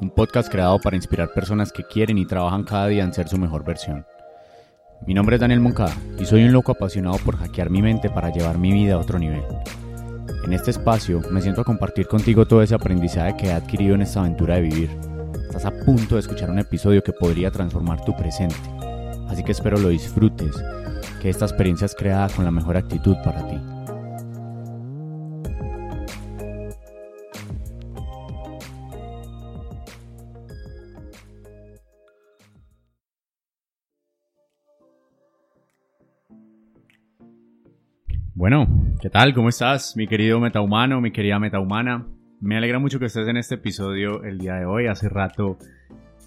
Un podcast creado para inspirar personas que quieren y trabajan cada día en ser su mejor versión. Mi nombre es Daniel Moncada y soy un loco apasionado por hackear mi mente para llevar mi vida a otro nivel. En este espacio me siento a compartir contigo todo ese aprendizaje que he adquirido en esta aventura de vivir. Estás a punto de escuchar un episodio que podría transformar tu presente, así que espero lo disfrutes, que esta experiencia es creada con la mejor actitud para ti. Bueno, ¿qué tal? ¿Cómo estás, mi querido metahumano, mi querida metahumana? Me alegra mucho que estés en este episodio el día de hoy. Hace rato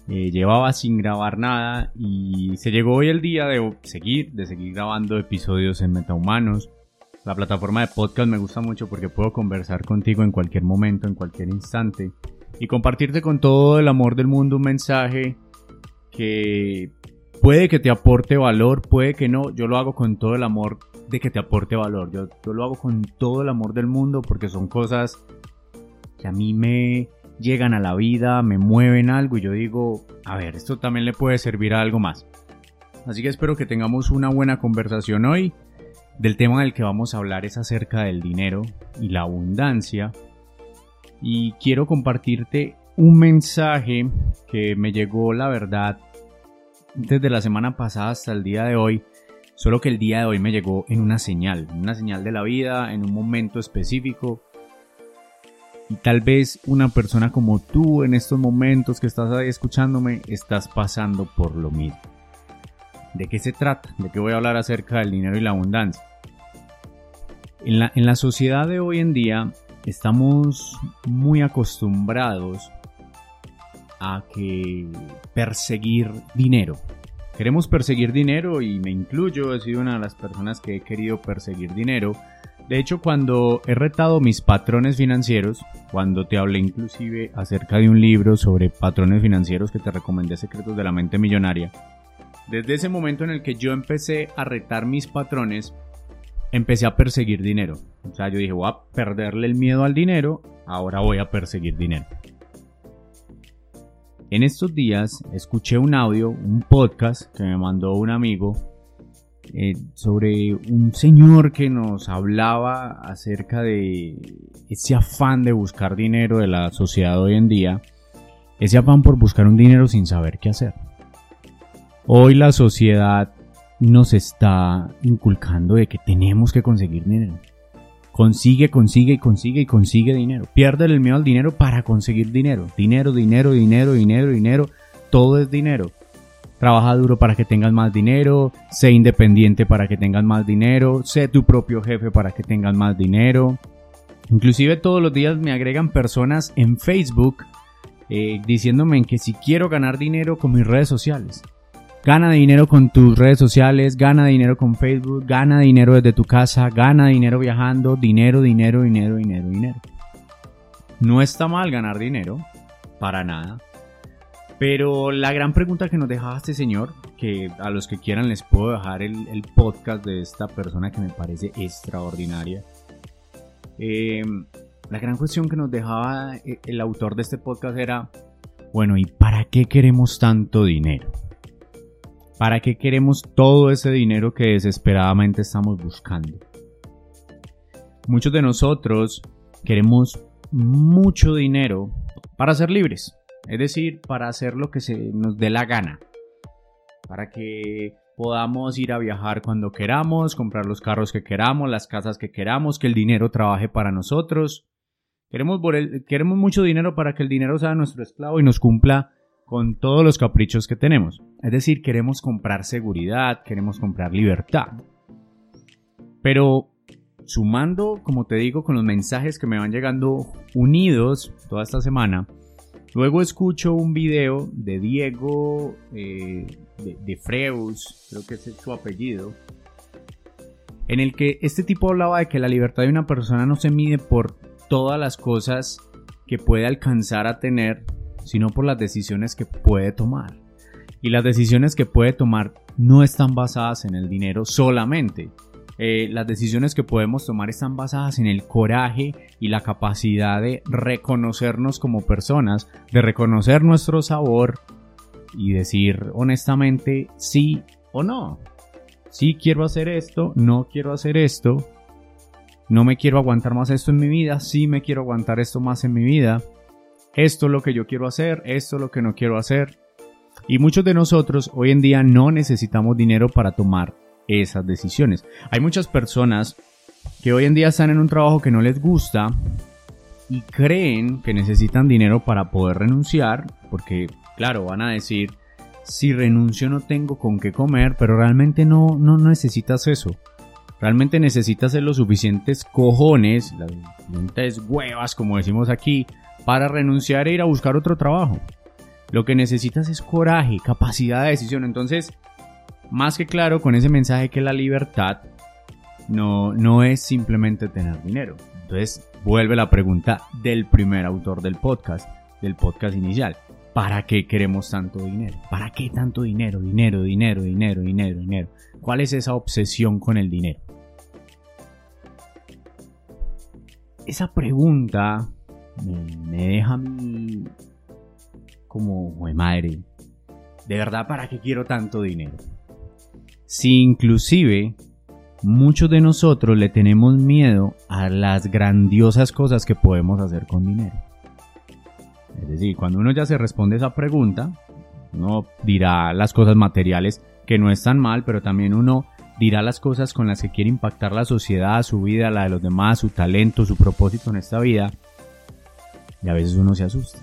eh, llevaba sin grabar nada y se llegó hoy el día de seguir, de seguir grabando episodios en Metahumanos. La plataforma de podcast me gusta mucho porque puedo conversar contigo en cualquier momento, en cualquier instante y compartirte con todo el amor del mundo un mensaje que puede que te aporte valor, puede que no. Yo lo hago con todo el amor de que te aporte valor. Yo, lo hago con todo el amor del mundo porque son cosas que a mí me llegan a la vida, me mueven algo y yo digo, a ver, esto también le puede servir a algo más. Así que espero que tengamos una buena conversación hoy. Del tema del que vamos a hablar es acerca del dinero y la abundancia. Y quiero compartirte un mensaje que me llegó, la verdad, desde la semana pasada hasta el día de hoy Solo que el día de hoy me llegó en una señal, una señal de la vida, en un momento específico. Y tal vez una persona como tú en estos momentos que estás ahí escuchándome, estás pasando por lo mismo. ¿De qué se trata? ¿De qué voy a hablar acerca del dinero y la abundancia? En la, en la sociedad de hoy en día estamos muy acostumbrados a que perseguir dinero, Queremos perseguir dinero y me incluyo, he sido una de las personas que he querido perseguir dinero. De hecho, cuando he retado mis patrones financieros, cuando te hablé inclusive acerca de un libro sobre patrones financieros que te recomendé Secretos de la Mente Millonaria, desde ese momento en el que yo empecé a retar mis patrones, empecé a perseguir dinero. O sea, yo dije, voy a perderle el miedo al dinero, ahora voy a perseguir dinero. En estos días escuché un audio, un podcast que me mandó un amigo eh, sobre un señor que nos hablaba acerca de ese afán de buscar dinero de la sociedad hoy en día, ese afán por buscar un dinero sin saber qué hacer. Hoy la sociedad nos está inculcando de que tenemos que conseguir dinero. Consigue, consigue y consigue y consigue dinero. Pierde el miedo al dinero para conseguir dinero. Dinero, dinero, dinero, dinero, dinero. Todo es dinero. Trabaja duro para que tengas más dinero. Sé independiente para que tengas más dinero. Sé tu propio jefe para que tengas más dinero. Inclusive todos los días me agregan personas en Facebook eh, diciéndome que si quiero ganar dinero con mis redes sociales. Gana dinero con tus redes sociales, gana dinero con Facebook, gana dinero desde tu casa, gana dinero viajando, dinero, dinero, dinero, dinero, dinero. No está mal ganar dinero, para nada. Pero la gran pregunta que nos dejaba este señor, que a los que quieran les puedo dejar el, podcast de esta persona que me parece extraordinaria. Eh, la gran cuestión que nos dejaba eh, el autor de este podcast era, bueno, ¿y para qué queremos tanto dinero? ¿Para qué queremos todo ese dinero que desesperadamente estamos buscando? Muchos de nosotros queremos mucho dinero para ser libres, es decir, para hacer lo que se nos dé la gana, para que podamos ir a viajar cuando queramos, comprar los carros que queramos, las casas que queramos, que el dinero trabaje para nosotros. Queremos, queremos mucho dinero para que el dinero sea nuestro esclavo y nos cumpla con todos los caprichos que tenemos. Es decir, queremos comprar seguridad, queremos comprar libertad. Pero sumando, como te digo, con los mensajes que me van llegando unidos toda esta semana, luego escucho un video de Diego eh, de, Freus, creo que es su apellido, en el que este tipo hablaba de que la libertad de una persona no se mide por todas las cosas que puede alcanzar a tener, sino por las decisiones que puede tomar. Y las decisiones que puede tomar no están basadas en el dinero solamente. Eh, las decisiones que podemos tomar están basadas en el coraje y la capacidad de reconocernos como personas, de reconocer nuestro sabor y decir honestamente sí o no. Sí quiero hacer esto, no quiero hacer esto, no me quiero aguantar más esto en mi vida, sí me quiero aguantar esto más en mi vida esto es lo que yo quiero hacer, esto es lo que no quiero hacer. Y muchos de nosotros hoy en día no necesitamos dinero para tomar esas decisiones. Hay muchas personas que hoy en día están en un trabajo que no les gusta y creen que necesitan dinero para poder renunciar, porque claro, van a decir, si renuncio no tengo con qué comer, pero realmente no, no necesitas eso. Realmente necesitas los suficientes cojones, las suficientes huevas, como decimos aquí, para renunciar e ir a buscar otro trabajo. Lo que necesitas es coraje, capacidad de decisión. Entonces, más que claro con ese mensaje que la libertad no, no es simplemente tener dinero. Entonces, vuelve la pregunta del primer autor del podcast, del podcast inicial. ¿Para qué queremos tanto dinero? ¿Para qué tanto dinero? Dinero, dinero, dinero, dinero, dinero. ¿Cuál es esa obsesión con el dinero? Esa pregunta me, deja como, madre, de verdad, ¿para qué quiero tanto dinero? Si inclusive muchos de nosotros le tenemos miedo a las grandiosas cosas que podemos hacer con dinero. Es decir, cuando uno ya se responde esa pregunta, uno dirá las cosas materiales que no están mal, pero también uno dirá las cosas con las que quiere impactar la sociedad, su vida, la de los demás, su talento, su propósito en esta vida. Y a veces uno se asusta.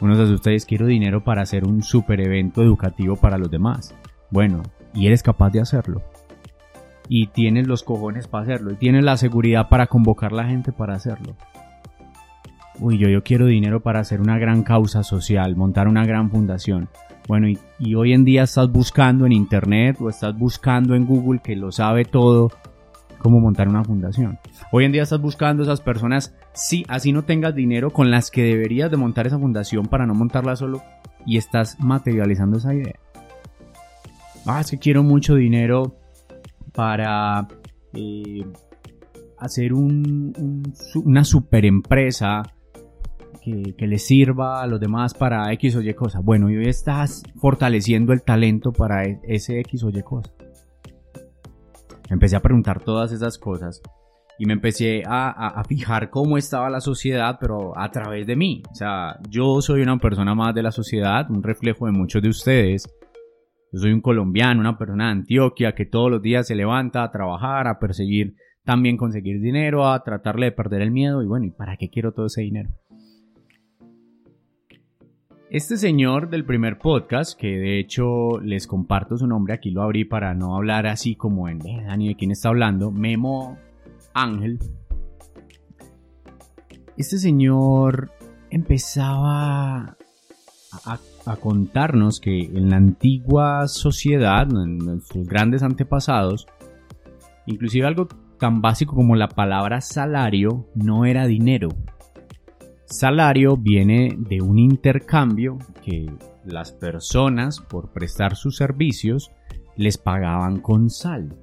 Uno se asusta y es quiero dinero para hacer un super evento educativo para los demás. Bueno, y eres capaz de hacerlo. Y tienes los cojones para hacerlo. Y tienes la seguridad para convocar la gente para hacerlo. Uy, yo, yo quiero dinero para hacer una gran causa social, montar una gran fundación. Bueno, y hoy en día estás buscando en internet o estás buscando en Google que lo sabe todo cómo montar una fundación. Hoy en día estás buscando esas personas, sí, así no tengas dinero con las que deberías de montar esa fundación para no montarla solo y estás materializando esa idea. Ah, es que quiero mucho dinero para eh, hacer una super empresa que, que, le sirva a los demás para X o Y cosa. Bueno, y hoy estás fortaleciendo el talento para e, ese X o Y cosa empecé a preguntar todas esas cosas y me empecé a, fijar cómo estaba la sociedad, pero a través de mí. O sea, yo soy una persona más de la sociedad, un reflejo de muchos de ustedes. Yo soy un colombiano, una persona de Antioquia que todos los días se levanta a trabajar, a perseguir, también conseguir dinero, a tratarle de perder el miedo. Y bueno, ¿y para qué quiero todo ese dinero? Este señor del primer podcast, que de hecho les comparto su nombre, aquí lo abrí para no hablar así como en eh, Dani de quién está hablando, Memo Ángel. Este señor empezaba a, contarnos que en la antigua sociedad, en nuestros grandes antepasados, inclusive algo tan básico como la palabra salario no era dinero, Salario viene de un intercambio que las personas por prestar sus servicios les pagaban con sal.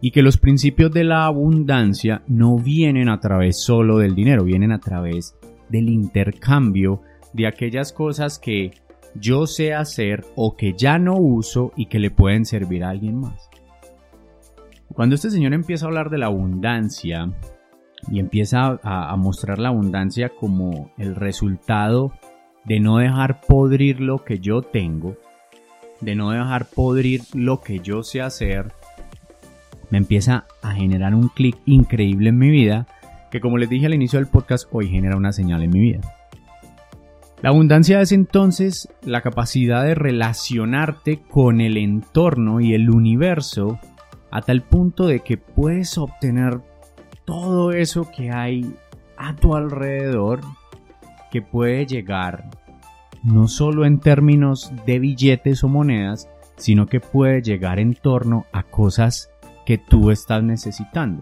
Y que los principios de la abundancia no vienen a través solo del dinero, vienen a través del intercambio de aquellas cosas que yo sé hacer o que ya no uso y que le pueden servir a alguien más. Cuando este señor empieza a hablar de la abundancia y empieza a, mostrar la abundancia como el resultado de no dejar podrir lo que yo tengo, de no dejar podrir lo que yo sé hacer, me empieza a generar un clic increíble en mi vida que como les dije al inicio del podcast, hoy genera una señal en mi vida. La abundancia es entonces la capacidad de relacionarte con el entorno y el universo a tal punto de que puedes obtener todo eso que hay a tu alrededor que puede llegar no solo en términos de billetes o monedas, sino que puede llegar en torno a cosas que tú estás necesitando.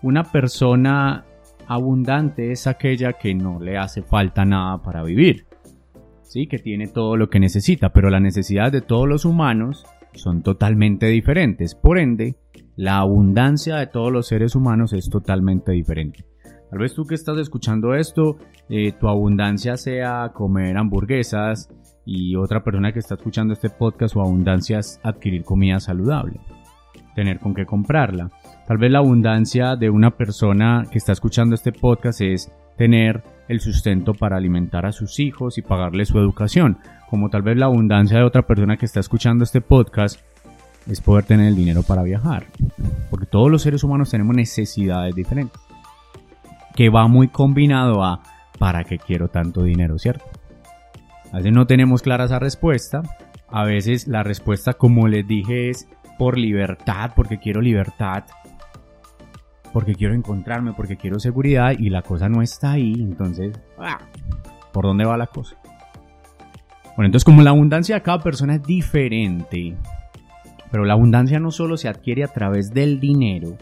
Una persona abundante es aquella que no le hace falta nada para vivir. Sí, que tiene todo lo que necesita, pero las necesidades de todos los humanos son totalmente diferentes. Por ende, la abundancia de todos los seres humanos es totalmente diferente. Tal vez tú que estás escuchando esto, eh, tu abundancia sea comer hamburguesas y otra persona que está escuchando este podcast, su abundancia es adquirir comida saludable, tener con qué comprarla. Tal vez la abundancia de una persona que está escuchando este podcast es tener el sustento para alimentar a sus hijos y pagarle su educación, como tal vez la abundancia de otra persona que está escuchando este podcast es poder tener el dinero para viajar, porque todos los seres humanos tenemos necesidades diferentes, que va muy combinado a ¿para qué quiero tanto dinero, cierto? A veces no tenemos clara esa respuesta, a veces la respuesta como les dije es por libertad, porque quiero libertad, porque quiero encontrarme, porque quiero seguridad y la cosa no está ahí, entonces, ah, ¿por dónde va la cosa? Bueno, entonces como la abundancia de cada persona es diferente, pero la abundancia no solo se adquiere a través del dinero,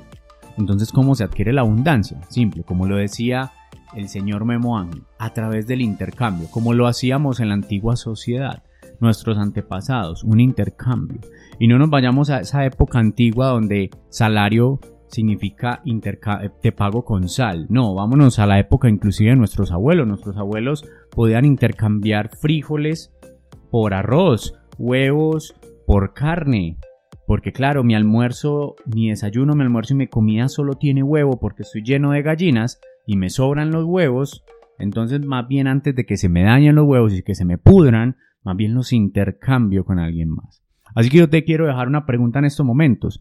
entonces ¿cómo se adquiere la abundancia? Simple, como lo decía el señor Memo Ángel, a través del intercambio, como lo hacíamos en la antigua sociedad, nuestros antepasados, un intercambio. Y no nos vayamos a esa época antigua donde salario significa te pago con sal. No, vámonos a la época inclusive de nuestros abuelos. Nuestros abuelos podían intercambiar frijoles por arroz, huevos por carne. Porque claro, mi almuerzo, mi desayuno, mi almuerzo y mi comida solo tiene huevo porque estoy lleno de gallinas y me sobran los huevos. Entonces más bien antes de que se me dañen los huevos y que se me pudran, más bien los intercambio con alguien más. Así que yo te quiero dejar una pregunta en estos momentos.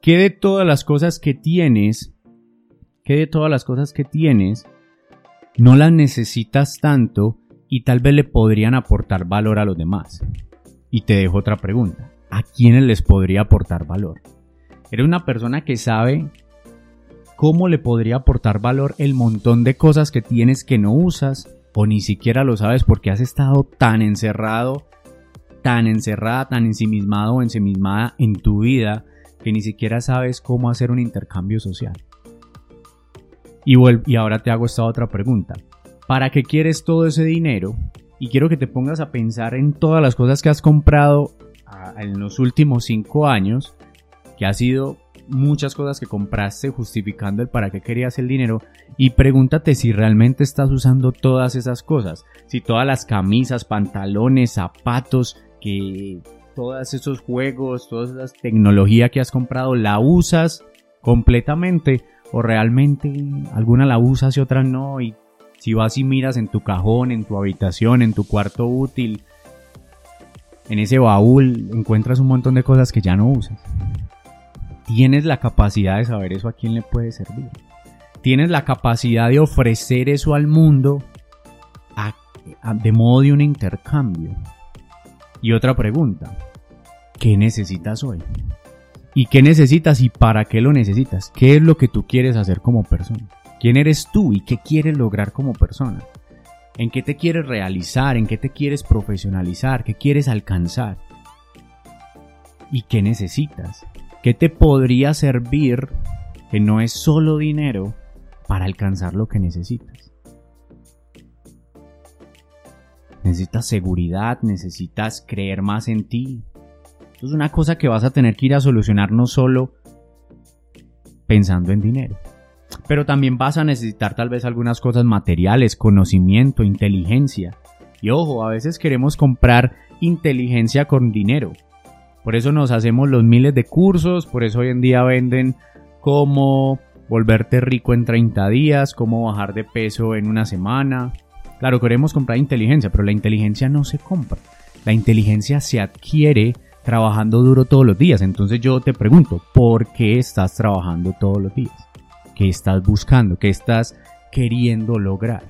¿Qué de todas las cosas que tienes, qué de todas las cosas que tienes, no las necesitas tanto y tal vez le podrían aportar valor a los demás? Y te dejo otra pregunta. ¿A quiénes les podría aportar valor? Eres una persona que sabe cómo le podría aportar valor el montón de cosas que tienes que no usas o ni siquiera lo sabes porque has estado tan encerrado, tan encerrada, tan ensimismado o ensimismada en tu vida que ni siquiera sabes cómo hacer un intercambio social. Y, y ahora te hago esta otra pregunta. ¿Para qué quieres todo ese dinero? Y quiero que te pongas a pensar en todas las cosas que has comprado en los últimos cinco años, que ha sido muchas cosas que compraste justificando el para qué querías el dinero. Y pregúntate si realmente estás usando todas esas cosas, si todas las camisas, pantalones, zapatos que todos esos juegos, toda esa tecnología que has comprado, la usas completamente o realmente alguna la usas y otra no y si vas y miras en tu cajón, en tu habitación, en tu cuarto útil, en ese baúl encuentras un montón de cosas que ya no usas. Tienes la capacidad de saber eso a quién le puede servir. Tienes la capacidad de ofrecer eso al mundo de modo de un intercambio. Y otra pregunta, ¿qué necesitas hoy? ¿Y qué necesitas y para qué lo necesitas? ¿Qué es lo que tú quieres hacer como persona? ¿Quién eres tú y qué quieres lograr como persona? ¿En qué te quieres realizar? ¿En qué te quieres profesionalizar? ¿Qué quieres alcanzar? ¿Y qué necesitas? ¿Qué te podría servir que no es solo dinero para alcanzar lo que necesitas? necesitas seguridad, necesitas creer más en ti. Esto es una cosa que vas a tener que ir a solucionar no solo pensando en dinero, pero también vas a necesitar tal vez algunas cosas materiales, conocimiento, inteligencia. Y ojo, a veces queremos comprar inteligencia con dinero. Por eso nos hacemos los miles de cursos, por eso hoy en día venden cómo volverte rico en 30 días, cómo bajar de peso en una semana. Claro, queremos comprar inteligencia, pero la inteligencia no se compra. La inteligencia se adquiere trabajando duro todos los días. Entonces yo te pregunto, ¿por qué estás trabajando todos los días? ¿Qué estás buscando? ¿Qué estás queriendo lograr?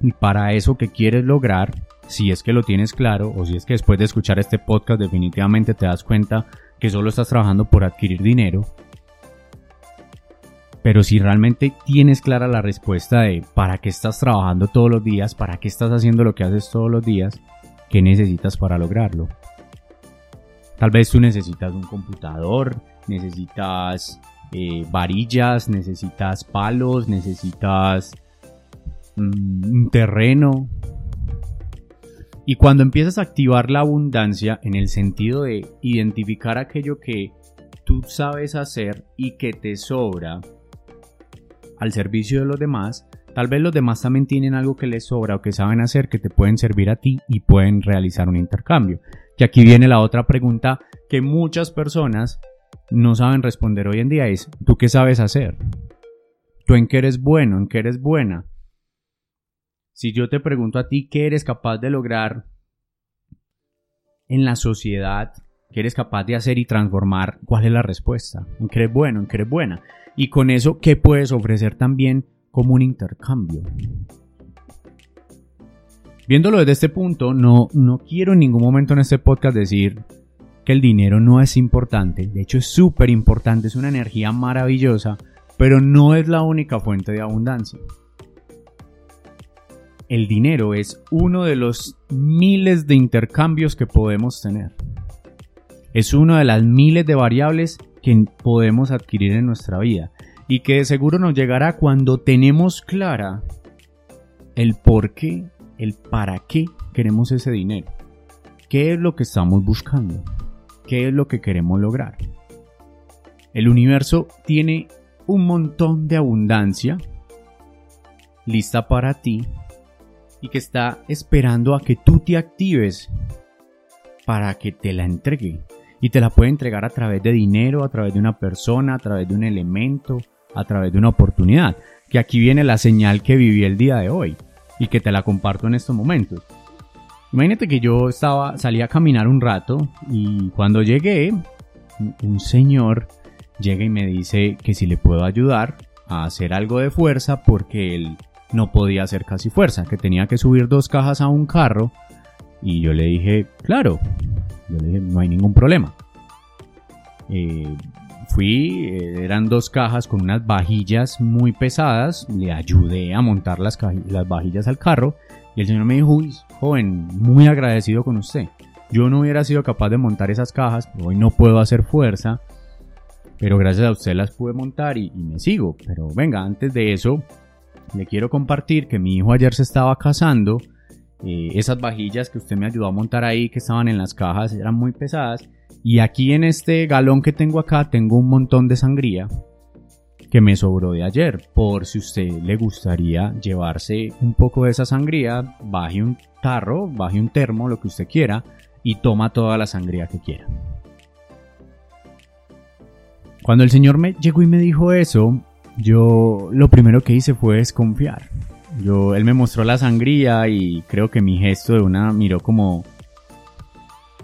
Y para eso que quieres lograr, si es que lo tienes claro o si es que después de escuchar este podcast definitivamente te das cuenta que solo estás trabajando por adquirir dinero, pero si realmente tienes clara la respuesta de para qué estás trabajando todos los días, para qué estás haciendo lo que haces todos los días, ¿qué necesitas para lograrlo? Tal vez tú necesitas un computador, necesitas eh, varillas, necesitas palos, necesitas mm, un terreno. Y cuando empiezas a activar la abundancia en el sentido de identificar aquello que tú sabes hacer y que te sobra al servicio de los demás, tal vez los demás también tienen algo que les sobra o que saben hacer que te pueden servir a ti y pueden realizar un intercambio. Y aquí viene la otra pregunta que muchas personas no saben responder hoy en día es, ¿tú qué sabes hacer? ¿Tú en qué eres bueno? ¿En qué eres buena? Si yo te pregunto a ti qué eres capaz de lograr en la sociedad, qué eres capaz de hacer y transformar, ¿cuál es la respuesta? ¿En qué eres bueno? ¿En qué eres buena? Y con eso, ¿qué puedes ofrecer también como un intercambio? Viéndolo desde este punto, no, no quiero en ningún momento en este podcast decir que el dinero no es importante, de hecho es súper importante, es una energía maravillosa, pero no es la única fuente de abundancia. El dinero es uno de los miles de intercambios que podemos tener. Es una de las miles de variables que podemos adquirir en nuestra vida y que de seguro nos llegará cuando tenemos clara el por qué el para qué queremos ese dinero. ¿Qué es lo que estamos buscando? ¿Qué es lo que queremos lograr? El universo tiene un montón de abundancia lista para ti y que está esperando a que tú te actives para que te la entregue. Y te la puede entregar a través de dinero, a través de una persona, a través de un elemento, a través de una oportunidad. Que aquí viene la señal que viví el día de hoy y que te la comparto en estos momentos. Imagínate que yo estaba, salí a caminar un rato y cuando llegué, un señor llega y me dice que si le puedo ayudar a hacer algo de fuerza porque él no podía hacer casi fuerza, que tenía que subir dos cajas a un carro y yo le dije, claro, yo le dije, no hay ningún problema. Eh, fui, eh, eran dos cajas con unas vajillas muy pesadas, le ayudé a montar las, las vajillas al carro y el señor me dijo, uy, joven, muy agradecido con usted. Yo no hubiera sido capaz de montar esas cajas, hoy no puedo hacer fuerza, pero gracias a usted las pude montar y, me sigo. Pero venga, antes de eso, le quiero compartir que mi hijo ayer se estaba casando. Eh, esas vajillas que usted me ayudó a montar ahí, que estaban en las cajas, eran muy pesadas y aquí en este galón que tengo acá tengo un montón de sangría que me sobró de ayer. Por si usted le gustaría llevarse un poco de esa sangría, baje un tarro, baje un termo, lo que usted quiera, y toma toda la sangría que quiera. Cuando el señor me llegó y me dijo eso, yo lo primero que hice fue desconfiar. Yo, él me mostró la sangría y creo que mi gesto de una miró como,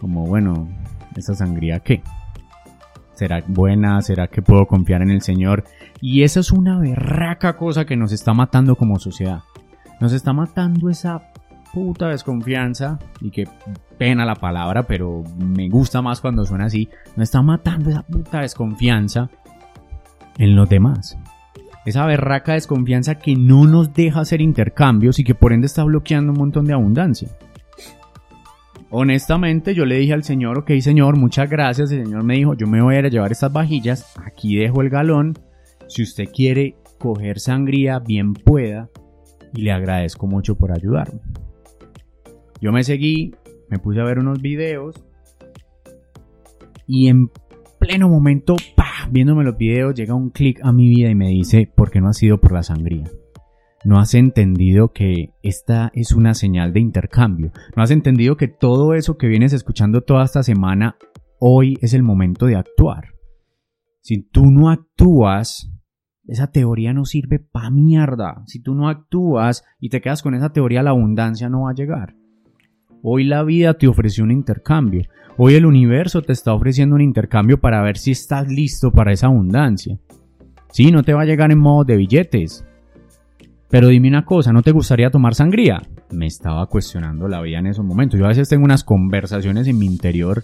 como bueno, esa sangría qué? ¿Será buena? ¿Será que puedo confiar en el Señor? Y esa es una berraca cosa que nos está matando como sociedad. Nos está matando esa puta desconfianza y que pena la palabra, pero me gusta más cuando suena así. Nos está matando esa puta desconfianza en los demás. Esa berraca desconfianza que no nos deja hacer intercambios y que por ende está bloqueando un montón de abundancia. Honestamente, yo le dije al señor, ok señor, muchas gracias. El señor me dijo, yo me voy a ir a llevar estas vajillas, aquí dejo el galón. Si usted quiere coger sangría, bien pueda. Y le agradezco mucho por ayudarme. Yo me seguí, me puse a ver unos videos. Y en pleno momento, viéndome los videos, llega un clic a mi vida y me dice, ¿por qué no ha sido por la sangría? No has entendido que esta es una señal de intercambio. No has entendido que todo eso que vienes escuchando toda esta semana, hoy es el momento de actuar. Si tú no actúas, esa teoría no sirve pa' mierda. Si tú no actúas y te quedas con esa teoría, la abundancia no va a llegar. Hoy la vida te ofreció un intercambio. Hoy el universo te está ofreciendo un intercambio para ver si estás listo para esa abundancia. Sí, no te va a llegar en modo de billetes. Pero dime una cosa, ¿no te gustaría tomar sangría? Me estaba cuestionando la vida en esos momentos. Yo a veces tengo unas conversaciones en mi interior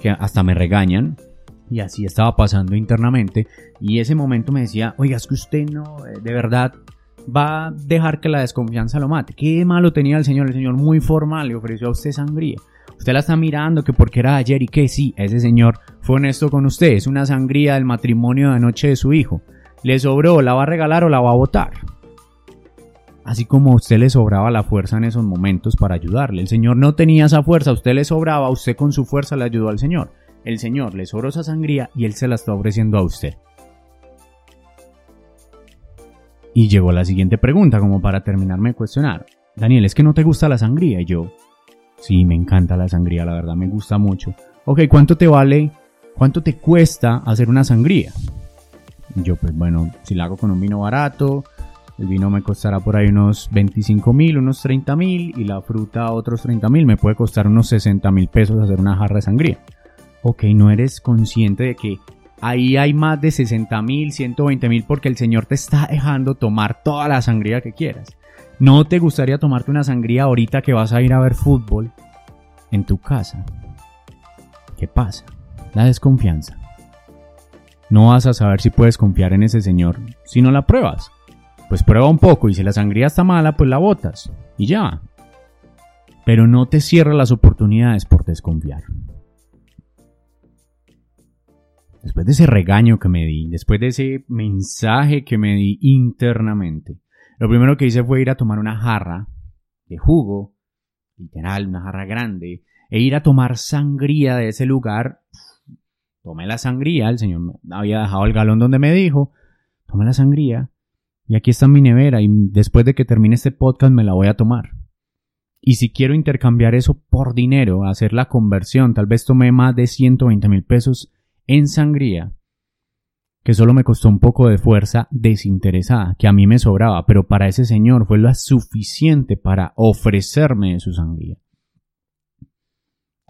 que hasta me regañan. Y así estaba pasando internamente. Y ese momento me decía, oiga, es que usted no, eh, de verdad, va a dejar que la desconfianza lo mate. Qué malo tenía el señor, el señor muy formal, le ofreció a usted sangría. Usted la está mirando que porque era ayer y que sí, ese señor fue honesto con usted, es una sangría del matrimonio de anoche de su hijo. Le sobró, la va a regalar o la va a votar. Así como a usted le sobraba la fuerza en esos momentos para ayudarle. El Señor no tenía esa fuerza, usted le sobraba, usted con su fuerza le ayudó al Señor. El Señor le sobró esa sangría y Él se la está ofreciendo a usted. Y llegó la siguiente pregunta, como para terminarme de cuestionar. Daniel, ¿es que no te gusta la sangría? Y yo, sí, me encanta la sangría, la verdad, me gusta mucho. Ok, ¿cuánto te vale, cuánto te cuesta hacer una sangría? yo, pues bueno, si la hago con un vino barato, el vino me costará por ahí unos 25 mil, unos 30 mil, y la fruta otros 30 mil, me puede costar unos 60 mil pesos hacer una jarra de sangría. Ok, no eres consciente de que ahí hay más de 60 mil, 120 mil porque el Señor te está dejando tomar toda la sangría que quieras. ¿No te gustaría tomarte una sangría ahorita que vas a ir a ver fútbol en tu casa? ¿Qué pasa? La desconfianza. No vas a saber si puedes confiar en ese Señor si no la pruebas. Pues prueba un poco y si la sangría está mala, pues la botas. Y ya. Pero no te cierra las oportunidades por desconfiar. después de ese regaño que me di, después de ese mensaje que me di internamente, lo primero que hice fue ir a tomar una jarra de jugo, literal, una jarra grande, e ir a tomar sangría de ese lugar. Tomé la sangría, el señor había dejado el galón donde me dijo, tomé la sangría, y aquí está mi nevera, y después de que termine este podcast me la voy a tomar. Y si quiero intercambiar eso por dinero, hacer la conversión, tal vez tomé más de 120 mil pesos en sangría, que solo me costó un poco de fuerza desinteresada, que a mí me sobraba, pero para ese señor fue lo suficiente para ofrecerme su sangría.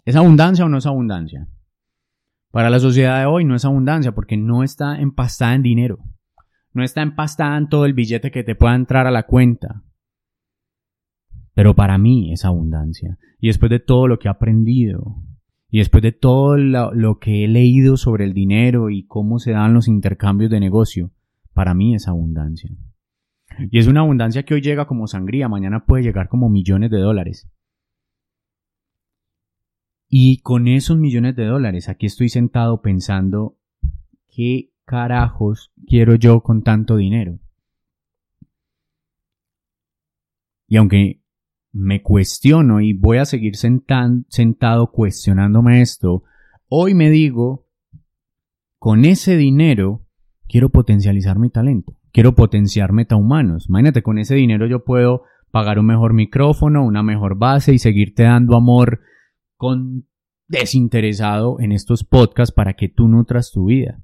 ¿Es abundancia o no es abundancia? Para la sociedad de hoy no es abundancia porque no está empastada en dinero. No está empastada en todo el billete que te pueda entrar a la cuenta. Pero para mí es abundancia. Y después de todo lo que he aprendido, y después de todo lo, que he leído sobre el dinero y cómo se dan los intercambios de negocio, para mí es abundancia. Y es una abundancia que hoy llega como sangría, mañana puede llegar como millones de dólares. Y con esos millones de dólares, aquí estoy sentado pensando, ¿qué carajos quiero yo con tanto dinero? Y aunque me cuestiono y voy a seguir sentado cuestionándome esto, hoy me digo, con ese dinero quiero potencializar mi talento, quiero potenciar metahumanos. Imagínate, con ese dinero yo puedo pagar un mejor micrófono, una mejor base y seguirte dando amor con desinteresado en estos podcasts para que tú nutras tu vida.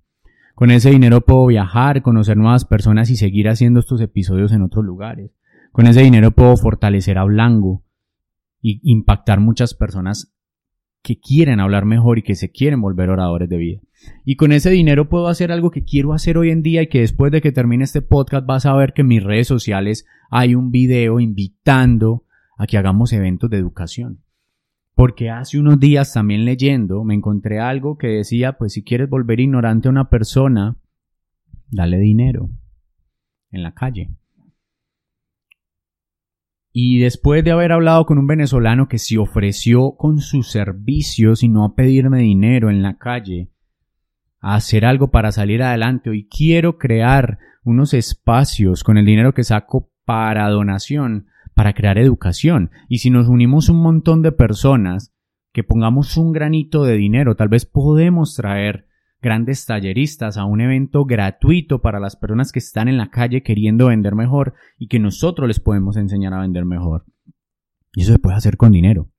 Con ese dinero puedo viajar, conocer nuevas personas y seguir haciendo estos episodios en otros lugares. Con ese dinero puedo fortalecer a Blanco y impactar muchas personas que quieren hablar mejor y que se quieren volver oradores de vida. Y con ese dinero puedo hacer algo que quiero hacer hoy en día y que después de que termine este podcast vas a ver que en mis redes sociales hay un video invitando a que hagamos eventos de educación. Porque hace unos días también leyendo me encontré algo que decía, pues si quieres volver ignorante a una persona, dale dinero en la calle. Y después de haber hablado con un venezolano que se ofreció con sus servicios y no a pedirme dinero en la calle, a hacer algo para salir adelante, hoy quiero crear unos espacios con el dinero que saco para donación, para crear educación. Y si nos unimos un montón de personas, que pongamos un granito de dinero, tal vez podemos traer grandes talleristas a un evento gratuito para las personas que están en la calle queriendo vender mejor y que nosotros les podemos enseñar a vender mejor. Y eso se puede hacer con dinero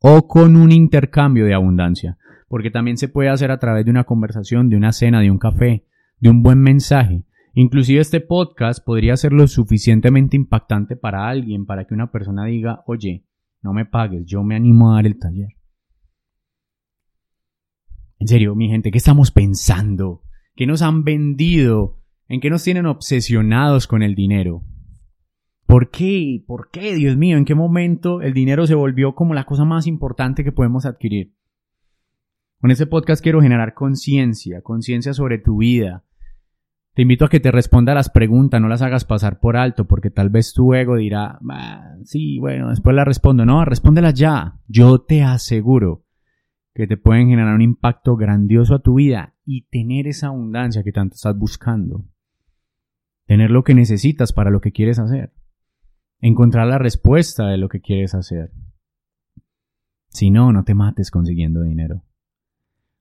o con un intercambio de abundancia, porque también se puede hacer a través de una conversación, de una cena, de un café, de un buen mensaje. Inclusive este podcast podría ser lo suficientemente impactante para alguien, para que una persona diga, oye, no me pagues, yo me animo a dar el taller. En serio, mi gente, ¿qué estamos pensando? ¿Qué nos han vendido? ¿En qué nos tienen obsesionados con el dinero? ¿Por qué? ¿Por qué, Dios mío? ¿En qué momento el dinero se volvió como la cosa más importante que podemos adquirir? Con este podcast quiero generar conciencia, conciencia sobre tu vida. Te invito a que te responda las preguntas, no las hagas pasar por alto, porque tal vez tu ego dirá, sí, bueno, después la respondo. No, respóndelas ya. Yo te aseguro que te pueden generar un impacto grandioso a tu vida y tener esa abundancia que tanto estás buscando. Tener lo que necesitas para lo que quieres hacer. Encontrar la respuesta de lo que quieres hacer. Si no, no te mates consiguiendo dinero.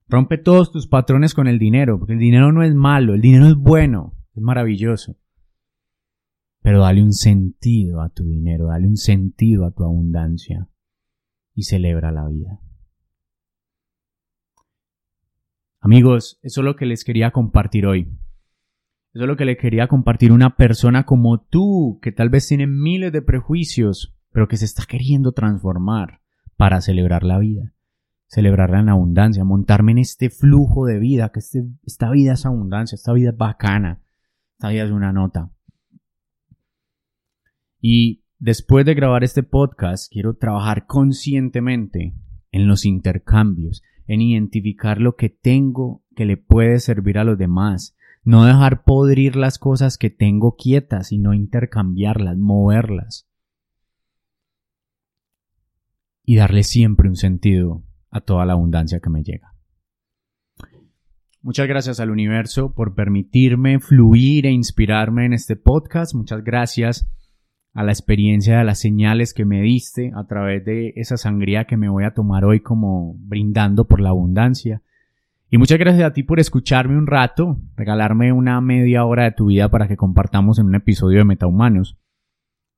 Rompe todos tus patrones con el dinero, porque el dinero no es malo, el dinero es bueno, es maravilloso. Pero dale un sentido a tu dinero, dale un sentido a tu abundancia y celebra la vida. Amigos, eso es lo que les quería compartir hoy. Eso es lo que le quería compartir una persona como tú, que tal vez tiene miles de prejuicios, pero que se está queriendo transformar para celebrar la vida, celebrarla en abundancia, montarme en este flujo de vida, que este, esta vida es abundancia, esta vida es bacana, esta vida es una nota. Y después de grabar este podcast, quiero trabajar conscientemente en los intercambios, en identificar lo que tengo que le puede servir a los demás, no dejar podrir las cosas que tengo quietas, sino intercambiarlas, moverlas. Y darle siempre un sentido a toda la abundancia que me llega. Muchas gracias al universo por permitirme fluir e inspirarme en este podcast. Muchas gracias a la experiencia, a las señales que me diste a través de esa sangría que me voy a tomar hoy como brindando por la abundancia. Y muchas gracias a ti por escucharme un rato, regalarme una media hora de tu vida para que compartamos en un episodio de Metahumanos.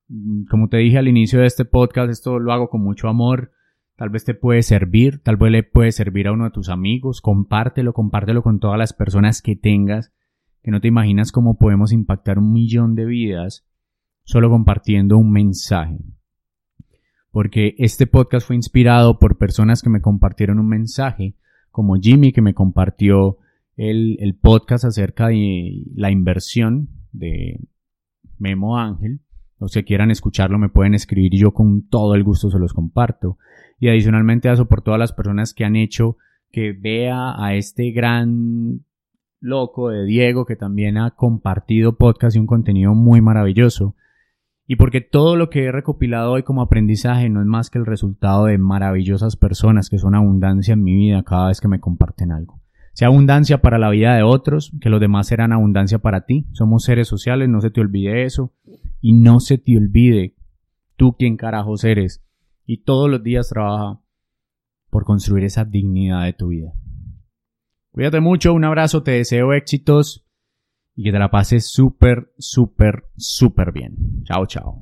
Mm, como te dije al inicio de este podcast, esto lo hago con mucho amor. Tal vez te puede servir, tal vez le puede servir a uno de tus amigos. Compártelo, compártelo con todas las personas que tengas, que no te imaginas cómo podemos impactar un millón de vidas solo compartiendo un mensaje. Porque este podcast fue inspirado por personas que me compartieron un mensaje, como Jimmy que me compartió el, el podcast acerca de la inversión de Memo Ángel. Los que quieran escucharlo me pueden escribir y yo con todo el gusto se los comparto. Y adicionalmente a eso por todas las personas que han hecho que vea a este gran loco de Diego que también ha compartido podcast y un contenido muy maravilloso y porque todo lo que he recopilado hoy como aprendizaje no es más que el resultado de maravillosas personas que son abundancia en mi vida cada vez que me comparten algo. Sea abundancia para la vida de otros, que los demás serán abundancia para ti. Somos seres sociales, no se te olvide eso. Y no se te olvide tú quién carajos eres. Y todos los días trabaja por construir esa dignidad de tu vida. Cuídate mucho, un abrazo, te deseo éxitos y que te la pases súper, súper, súper bien. Chao, chao.